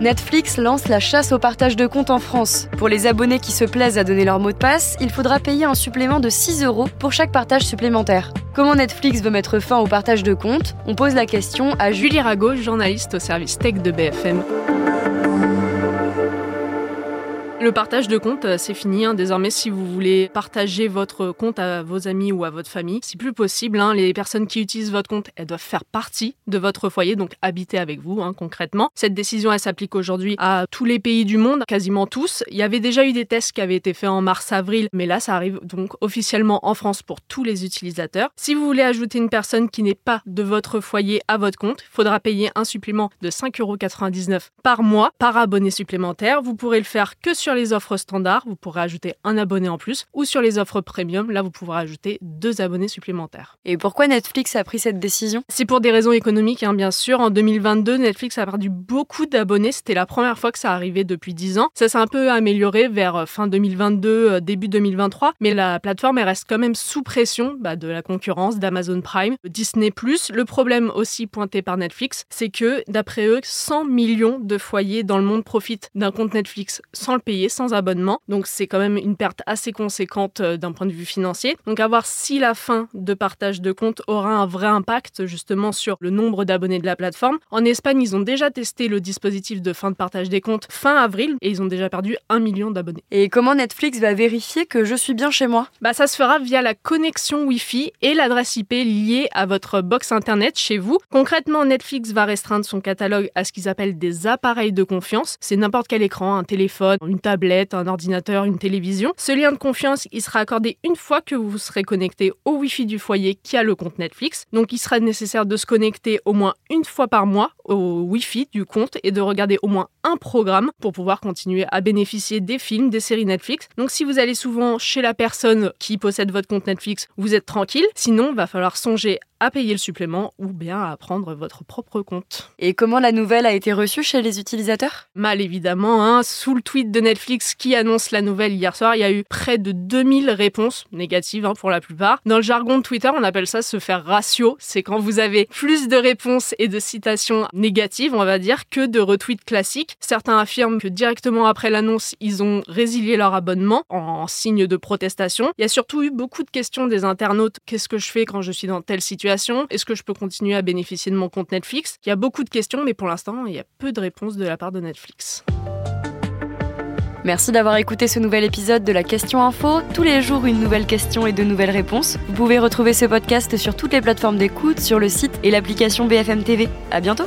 Netflix lance la chasse au partage de comptes en France. Pour les abonnés qui se plaisent à donner leur mot de passe, il faudra payer un supplément de 6 euros pour chaque partage supplémentaire. Comment Netflix veut mettre fin au partage de comptes? On pose la question à Julie Rago, journaliste au service tech de BFM. Le partage de compte, euh, c'est fini. Hein. Désormais, si vous voulez partager votre compte à vos amis ou à votre famille, c'est plus possible. Hein. Les personnes qui utilisent votre compte, elles doivent faire partie de votre foyer, donc habiter avec vous hein, concrètement. Cette décision, elle s'applique aujourd'hui à tous les pays du monde, quasiment tous. Il y avait déjà eu des tests qui avaient été faits en mars-avril, mais là, ça arrive donc officiellement en France pour tous les utilisateurs. Si vous voulez ajouter une personne qui n'est pas de votre foyer à votre compte, il faudra payer un supplément de 5,99€ par mois par abonné supplémentaire. Vous pourrez le faire que sur sur les offres standards, vous pourrez ajouter un abonné en plus, ou sur les offres premium, là vous pourrez ajouter deux abonnés supplémentaires. Et pourquoi Netflix a pris cette décision? C'est pour des raisons économiques, hein, bien sûr. En 2022, Netflix a perdu beaucoup d'abonnés. C'était la première fois que ça arrivait depuis 10 ans. Ça s'est un peu amélioré vers euh, fin 2022, euh, début 2023, mais la plateforme elle reste quand même sous pression bah, de la concurrence d'Amazon Prime, Disney+. Le problème aussi pointé par Netflix, c'est que d'après eux, 100 millions de foyers dans le monde profitent d'un compte Netflix sans le payer sans abonnement. Donc c'est quand même une perte assez conséquente euh, d'un point de vue financier. Donc à voir si la fin de partage de compte aura un vrai impact justement sur le nombre d'abonnés de la plateforme. En Espagne, ils ont déjà testé le dispositif de fin de partage des comptes fin avril et ils ont déjà perdu un million d'abonnés. Et comment Netflix va vérifier que je suis bien chez moi? Bah ça se fera via la connexion Wi-Fi et l'adresse IP liée à votre box internet chez vous. Concrètement, Netflix va restreindre son catalogue à ce qu'ils appellent des appareils de confiance. C'est n'importe quel écran, un téléphone, une tablette, un ordinateur, une télévision. Ce lien de confiance, il sera accordé une fois que vous serez connecté au Wi-Fi du foyer qui a le compte Netflix. Donc il sera nécessaire de se connecter au moins une fois par mois au Wi-Fi du compte et de regarder au moins un programme pour pouvoir continuer à bénéficier des films, des séries Netflix. Donc si vous allez souvent chez la personne qui possède votre compte Netflix, vous êtes tranquille. Sinon, il va falloir songer à payer le supplément ou bien à prendre votre propre compte. Et comment la nouvelle a été reçue chez les utilisateurs? Mal évidemment, hein. sous le tweet de Netflix qui annonce la nouvelle hier soir, il y a eu près de 2000 réponses négatives hein, pour la plupart. Dans le jargon de Twitter, on appelle ça se faire ratio, c'est quand vous avez plus de réponses et de citations négatives, on va dire, que de retweets classiques. Certains affirment que directement après l'annonce, ils ont résilié leur abonnement en signe de protestation. Il y a surtout eu beaucoup de questions des internautes, qu'est-ce que je fais quand je suis dans telle situation? Est-ce que je peux continuer à bénéficier de mon compte Netflix? Il y a beaucoup de questions, mais pour l'instant, il y a peu de réponses de la part de Netflix. Merci d'avoir écouté ce nouvel épisode de la Question Info. Tous les jours, une nouvelle question et de nouvelles réponses. Vous pouvez retrouver ce podcast sur toutes les plateformes d'écoute, sur le site et l'application BFM TV. À bientôt!